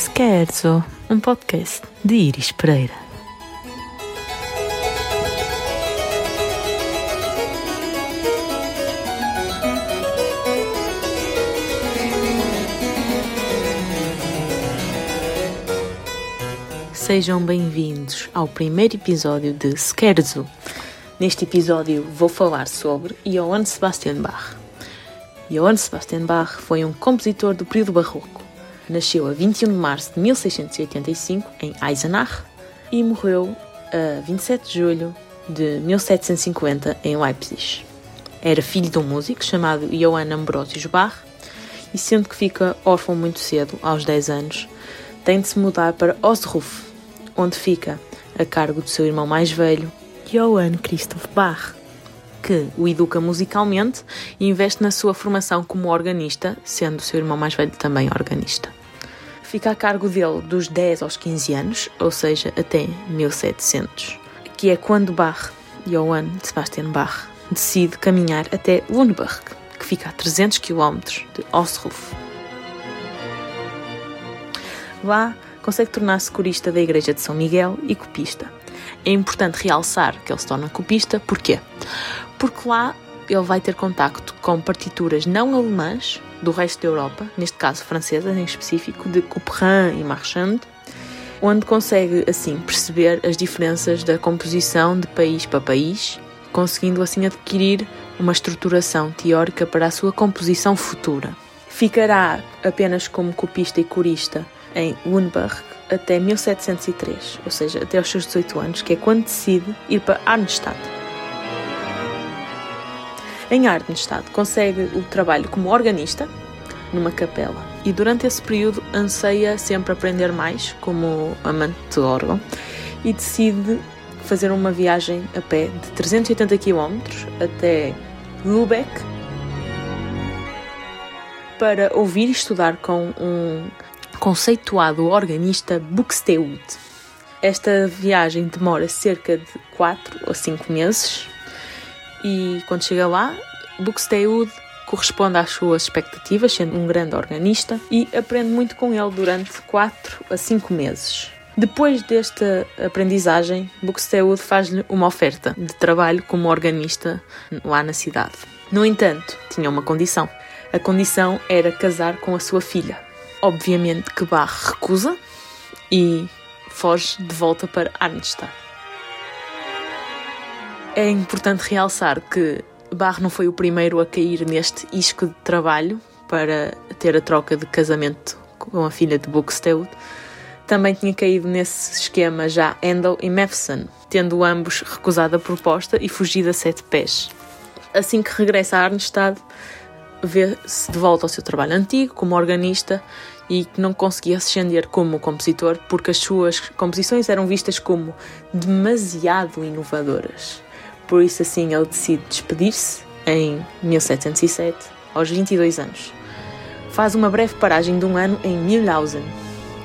Scherzo, um podcast de Iris Pereira. Sejam bem-vindos ao primeiro episódio de Scherzo. Neste episódio vou falar sobre Johann Sebastian Bach. Johann Sebastian Bach foi um compositor do período barroco. Nasceu a 21 de março de 1685 em Eisenach e morreu a 27 de julho de 1750 em Leipzig. Era filho de um músico chamado Johann Ambrosius Bach e, sendo que fica órfão muito cedo, aos 10 anos, tem de se mudar para Osruf, onde fica a cargo do seu irmão mais velho, Johann Christoph Bach que o educa musicalmente e investe na sua formação como organista, sendo o seu irmão mais velho também organista. Fica a cargo dele dos 10 aos 15 anos, ou seja, até 1700, que é quando Bach, Johann Sebastian Bach, decide caminhar até Lundberg, que fica a 300 km de Osruf. Lá, consegue tornar-se corista da Igreja de São Miguel e copista. É importante realçar que ele se torna copista, porquê? Porque lá ele vai ter contacto com partituras não alemãs do resto da Europa, neste caso francesas em específico, de Couperin e Marchand, onde consegue assim perceber as diferenças da composição de país para país, conseguindo assim adquirir uma estruturação teórica para a sua composição futura. Ficará apenas como copista e corista em Wunberg até 1703, ou seja, até aos seus 18 anos, que é quando decide ir para Arnstadt. Em Arnstadt consegue o trabalho como organista numa capela. E durante esse período anseia sempre aprender mais como amante de órgão e decide fazer uma viagem a pé de 380 km até Lübeck para ouvir e estudar com um conceituado organista Buxtehude. Esta viagem demora cerca de 4 ou 5 meses e quando chega lá, Buxtehude corresponde às suas expectativas, sendo um grande organista, e aprende muito com ele durante 4 a 5 meses. Depois desta aprendizagem, Buxtehude faz-lhe uma oferta de trabalho como organista lá na cidade. No entanto, tinha uma condição. A condição era casar com a sua filha. Obviamente que Bach recusa e foge de volta para Arnstadt. É importante realçar que Bach não foi o primeiro a cair neste isco de trabalho para ter a troca de casamento com a filha de Buxtehude. Também tinha caído nesse esquema já Handel e Mefson, tendo ambos recusado a proposta e fugido a sete pés. Assim que regressa a Arnstadt, vê-se de volta ao seu trabalho antigo como organista e que não conseguia ascender como compositor porque as suas composições eram vistas como demasiado inovadoras. Por isso, assim, ele decide despedir-se em 1707, aos 22 anos. Faz uma breve paragem de um ano em Mühlhausen,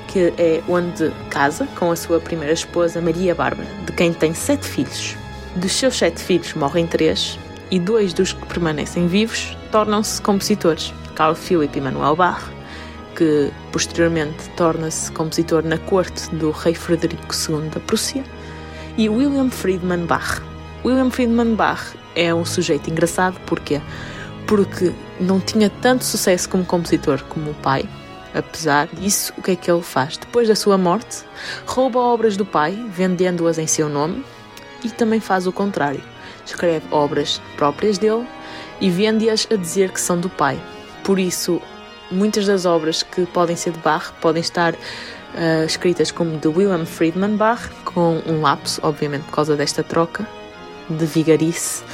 que é onde casa com a sua primeira esposa, Maria Bárbara, de quem tem sete filhos. Dos seus sete filhos morrem três, e dois dos que permanecem vivos tornam-se compositores: Carl Philipp Emanuel Bach, que posteriormente torna-se compositor na corte do rei Frederico II da Prússia, e William Friedman Bach. William Friedman Bach é um sujeito engraçado, porquê? Porque não tinha tanto sucesso como compositor como o pai. Apesar disso, o que é que ele faz? Depois da sua morte, rouba obras do pai, vendendo-as em seu nome, e também faz o contrário. Escreve obras próprias dele e vende-as a dizer que são do pai. Por isso, muitas das obras que podem ser de Bach podem estar uh, escritas como de William Friedman Bach, com um lapso, obviamente por causa desta troca de vigarice.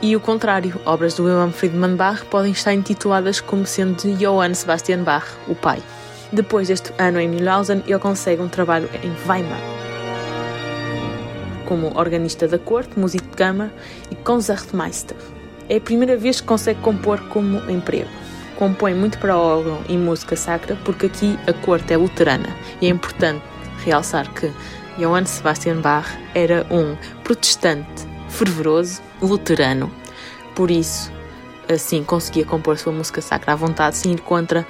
E o contrário, obras de William Friedman Bach podem estar intituladas como sendo de Johann Sebastian Bach, o pai. Depois deste ano em Mühlhausen, ele consegue um trabalho em Weimar como organista da corte, músico de câmara e concertmeister. É a primeira vez que consegue compor como emprego. Compõe muito para órgão e música sacra porque aqui a corte é luterana e é importante realçar que Johann Sebastian Bach era um protestante fervoroso, luterano, por isso assim conseguia compor sua música sacra à vontade sem ir contra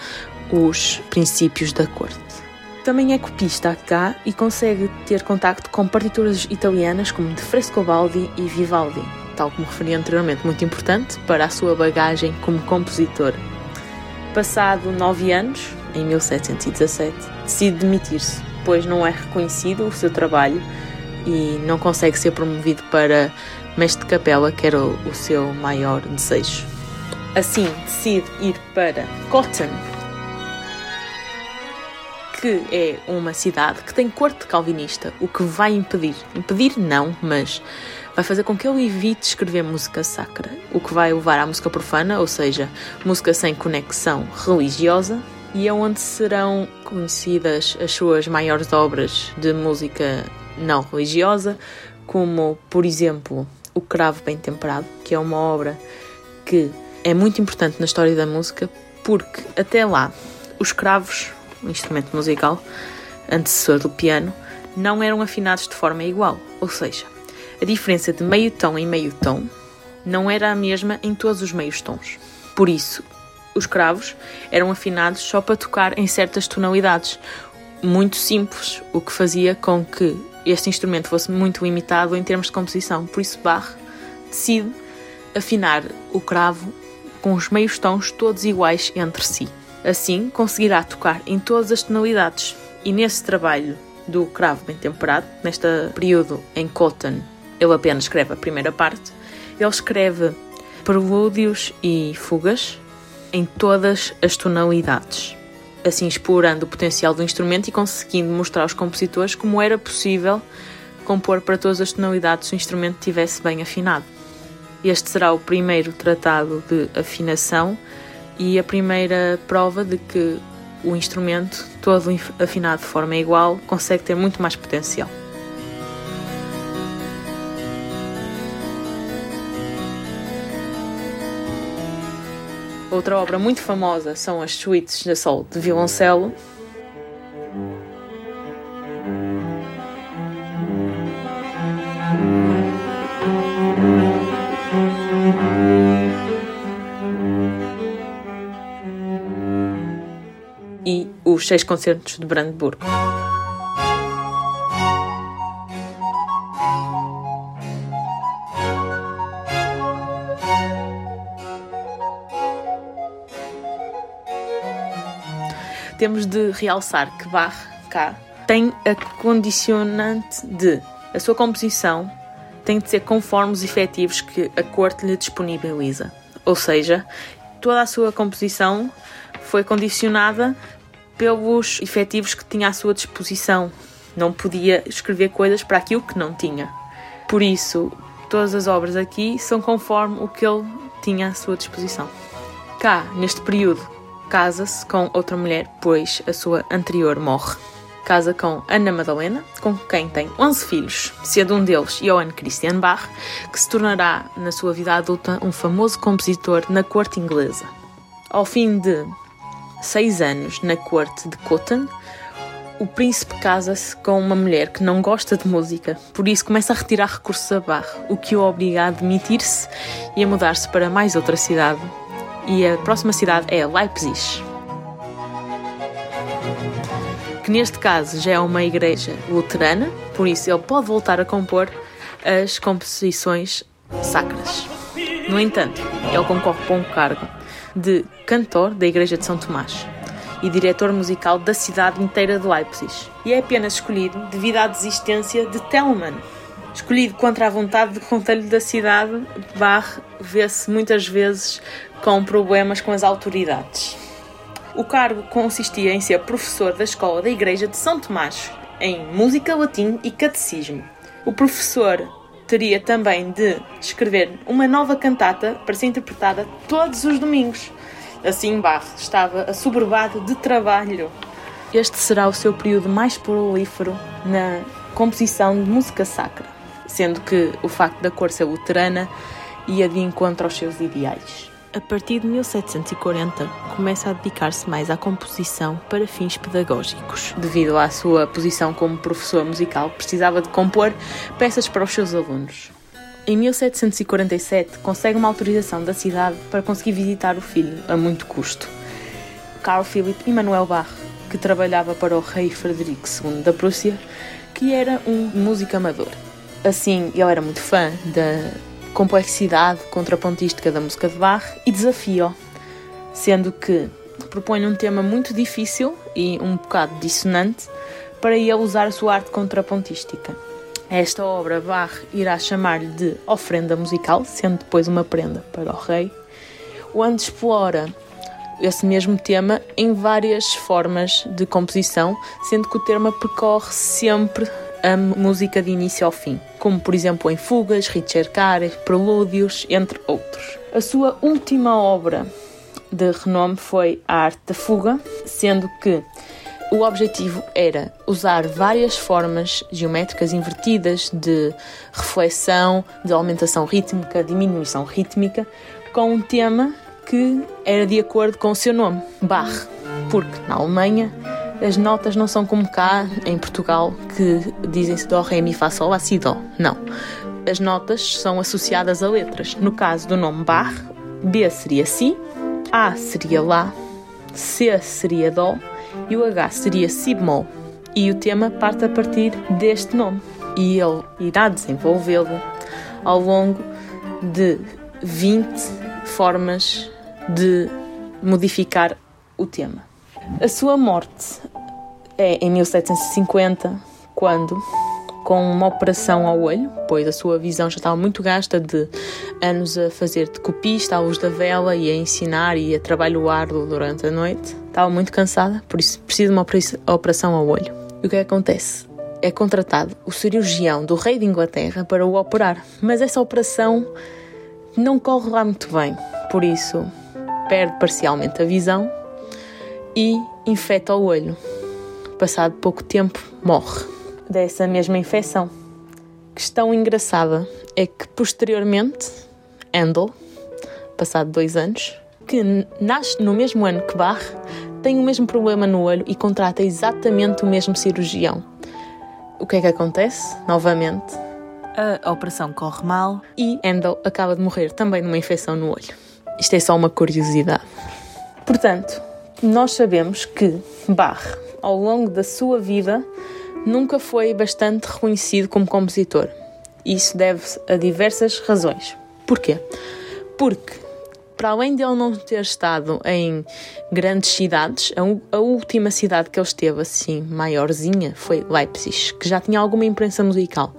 os princípios da corte. Também é copista cá e consegue ter contacto com partituras italianas como de Frescobaldi e Vivaldi, tal como referi anteriormente, muito importante para a sua bagagem como compositor. Passado nove anos, em 1717, decide demitir-se, pois não é reconhecido o seu trabalho e não consegue ser promovido para mestre de capela, que era o, seu maior desejo. Assim, decide ir para Cotton, que é uma cidade que tem corte calvinista, o que vai impedir, impedir não, mas vai fazer com que ele evite escrever música sacra, o que vai levar à música profana, ou seja, música sem conexão religiosa, e é onde serão conhecidas as suas maiores obras de música não religiosa, como, por exemplo, O Cravo Bem Temperado, que é uma obra que é muito importante na história da música, porque até lá os cravos, o instrumento musical antecessor do piano, não eram afinados de forma igual, ou seja, a diferença de meio tom em meio tom não era a mesma em todos os meios tons. Por isso, os cravos eram afinados só para tocar em certas tonalidades, muito simples, o que fazia com que este instrumento fosse muito limitado em termos de composição. Por isso, Bach decide afinar o cravo com os meios tons todos iguais entre si. Assim, conseguirá tocar em todas as tonalidades. E nesse trabalho do cravo bem temperado, neste período em Cotton, ele apenas escreve a primeira parte, ele escreve prelúdios e fugas em todas as tonalidades, assim explorando o potencial do instrumento e conseguindo mostrar aos compositores como era possível compor para todas as tonalidades se o instrumento estivesse bem afinado. Este será o primeiro tratado de afinação e a primeira prova de que o instrumento, todo afinado de forma igual, consegue ter muito mais potencial. Outra obra muito famosa são as suítes de sol de violoncelo. E os seis concertos de Brandenburgo. Temos de realçar que Bach, cá, tem a condicionante de a sua composição tem de ser conforme os efetivos que a corte lhe disponibiliza. Ou seja, toda a sua composição foi condicionada pelos efetivos que tinha à sua disposição. Não podia escrever coisas para aquilo que não tinha. Por isso, todas as obras aqui são conforme o que ele tinha à sua disposição. Cá, neste período, casa-se com outra mulher, pois a sua anterior morre. Casa com Ana Madalena, com quem tem 11 filhos, sendo um deles Johann Christian Bach, que se tornará, na sua vida adulta, um famoso compositor na corte inglesa. Ao fim de seis anos na corte de Cotton, o príncipe casa-se com uma mulher que não gosta de música, por isso começa a retirar recursos a Bach, o que o obriga a demitir-se e a mudar-se para mais outra cidade, e a próxima cidade é Leipzig. Que neste caso já é uma igreja luterana, por isso ele pode voltar a compor as composições sacras. No entanto, ele concorre para um cargo de cantor da Igreja de São Tomás e diretor musical da cidade inteira de Leipzig, e é apenas escolhido devido à desistência de Telemann, escolhido contra a vontade do conselho da cidade, Bach vê-se muitas vezes com problemas com as autoridades. O cargo consistia em ser professor da escola da Igreja de São Tomás, em música, latim e catecismo. O professor teria também de escrever uma nova cantata para ser interpretada todos os domingos. Assim, Bach estava assoberbado de trabalho. Este será o seu período mais prolífero na composição de música sacra sendo que o facto da cor ser luterana ia de encontro aos seus ideais. A partir de 1740, começa a dedicar-se mais à composição para fins pedagógicos. Devido à sua posição como professor musical, precisava de compor peças para os seus alunos. Em 1747, consegue uma autorização da cidade para conseguir visitar o filho, a muito custo. Carl Philipp Emanuel Bach, que trabalhava para o rei Frederico II da Prússia, que era um músico amador. Assim, ele era muito fã da complexidade contrapontística da música de Bach e desafia-o, sendo que propõe um tema muito difícil e um bocado dissonante para ele usar a sua arte contrapontística. Esta obra Bach irá chamar-lhe de ofrenda musical, sendo depois uma prenda para o rei, onde explora esse mesmo tema em várias formas de composição, sendo que o tema percorre sempre a música de início ao fim, como por exemplo em fugas, ricercare, prelúdios, entre outros. A sua última obra de renome foi a arte da fuga, sendo que o objetivo era usar várias formas geométricas invertidas de reflexão, de aumentação rítmica, diminuição rítmica, com um tema que era de acordo com o seu nome, Bach, porque na Alemanha as notas não são como cá em Portugal que dizem-se Dó, Ré, Mi, Fá, Sol, Lá, Si, Dó. Não. As notas são associadas a letras. No caso do nome Bach, B seria Si, A seria Lá, C seria Dó e o H seria Si bemol. E o tema parte a partir deste nome. E ele irá desenvolvê-lo ao longo de 20 formas de modificar o tema. A sua morte é em 1750, quando, com uma operação ao olho, pois a sua visão já estava muito gasta de anos a fazer de copista à luz da vela e a ensinar e a trabalho árduo durante a noite, estava muito cansada, por isso precisa de uma operação ao olho. E o que acontece? É contratado o cirurgião do rei de Inglaterra para o operar, mas essa operação não corre lá muito bem, por isso perde parcialmente a visão e infeta o olho. Passado pouco tempo, morre dessa mesma infecção. Questão engraçada é que posteriormente, Handel, passado dois anos, que nasce no mesmo ano que Bach, tem o mesmo problema no olho e contrata exatamente o mesmo cirurgião. O que é que acontece? Novamente, a operação corre mal e Handel acaba de morrer também numa infecção no olho. Isto é só uma curiosidade. Portanto, nós sabemos que Bach, ao longo da sua vida, nunca foi bastante reconhecido como compositor. Isso deve-se a diversas razões. Porquê? Porque, para além de ele não ter estado em grandes cidades, a, última cidade que ele esteve assim, maiorzinha, foi Leipzig, que já tinha alguma imprensa musical.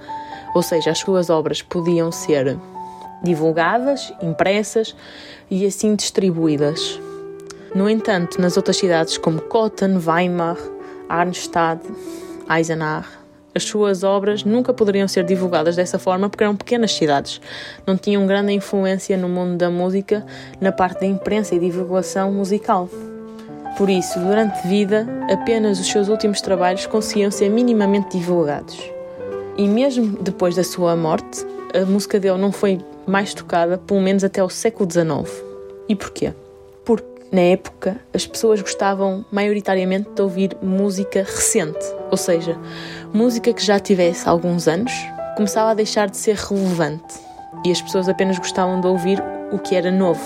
Ou seja, as suas obras podiam ser divulgadas, impressas e assim distribuídas. No entanto, nas outras cidades como Cotton, Weimar, Arnstadt, Eisenach, as suas obras nunca poderiam ser divulgadas dessa forma porque eram pequenas cidades, não tinham grande influência no mundo da música na parte da imprensa e divulgação musical. Por isso, durante vida, apenas os seus últimos trabalhos conseguiam ser minimamente divulgados. E mesmo depois da sua morte, a música dele não foi mais tocada, pelo menos até o século XIX. E porquê? Na época as pessoas gostavam maioritariamente de ouvir música recente, ou seja, música que já tivesse alguns anos, começava a deixar de ser relevante e as pessoas apenas gostavam de ouvir o que era novo.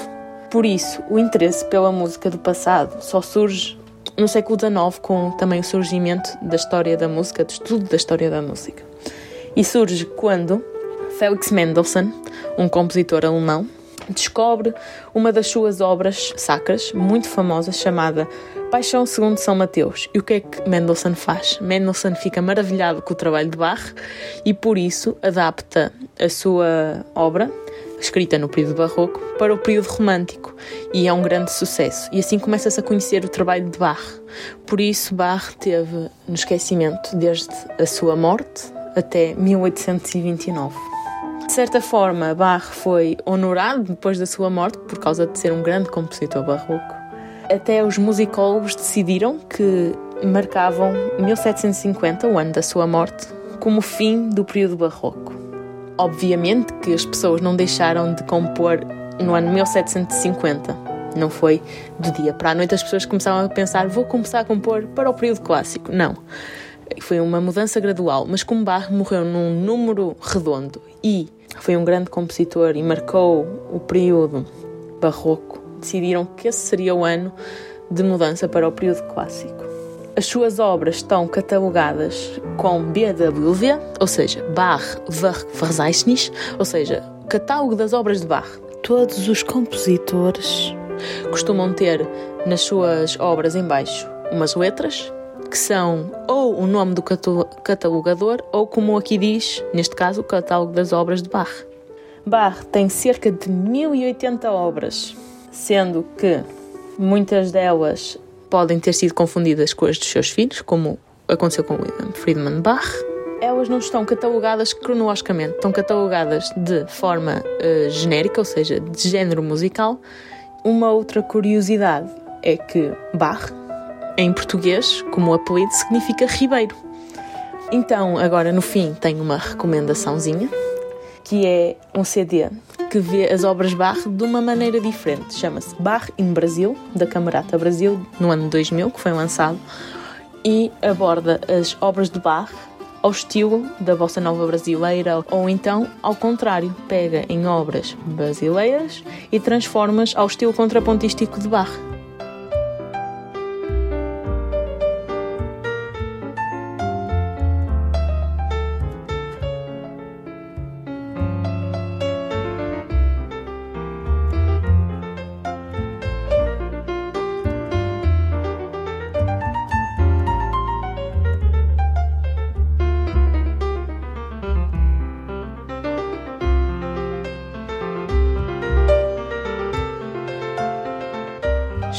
Por isso, o interesse pela música do passado só surge no século XIX com também o surgimento da história da música, do estudo da história da música. E surge quando Felix Mendelssohn, um compositor alemão, descobre uma das suas obras sacras, muito famosa, chamada Paixão segundo São Mateus. E o que é que Mendelssohn faz? Mendelssohn fica maravilhado com o trabalho de Bach e por isso adapta a sua obra, escrita no período barroco, para o período romântico e é um grande sucesso. E assim começa-se a conhecer o trabalho de Bach. Por isso Bach teve no esquecimento desde a sua morte até 1829. De certa forma, Bach foi honorado depois da sua morte por causa de ser um grande compositor barroco. Até os musicólogos decidiram que marcavam 1750, o ano da sua morte, como o fim do período barroco. Obviamente que as pessoas não deixaram de compor no ano 1750. Não foi do dia para a noite as pessoas começaram a pensar vou começar a compor para o período clássico. Não. Foi uma mudança gradual, mas como Bach morreu num número redondo e foi um grande compositor e marcou o período barroco, decidiram que esse seria o ano de mudança para o período clássico. As suas obras estão catalogadas com BWV, ou seja, Bach Verzeichnis, ou seja, catálogo das obras de Bach. Todos os compositores costumam ter nas suas obras em baixo umas letras que são ou o nome do catalogador ou como aqui diz, neste caso, o catálogo das obras de Bach. Bach tem cerca de 1080 obras, sendo que muitas delas podem ter sido confundidas com as dos seus filhos, como aconteceu com William Friedman Bach. Elas não estão catalogadas cronologicamente, estão catalogadas de forma uh, genérica, ou seja, de género musical. Uma outra curiosidade é que Bach, em português, como apelido, significa Ribeiro. Então, agora no fim, tenho uma recomendaçãozinha, que é um CD que vê as obras Bach de uma maneira diferente. Chama-se Bach in Brasil, da Camerata Brasil, no ano 2000, que foi lançado, e aborda as obras de Bach ao estilo da bossa nova brasileira, ou então, ao contrário, pega em obras brasileiras e transforma-as ao estilo contrapontístico de Bach.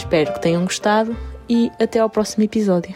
Espero que tenham gostado e até ao próximo episódio.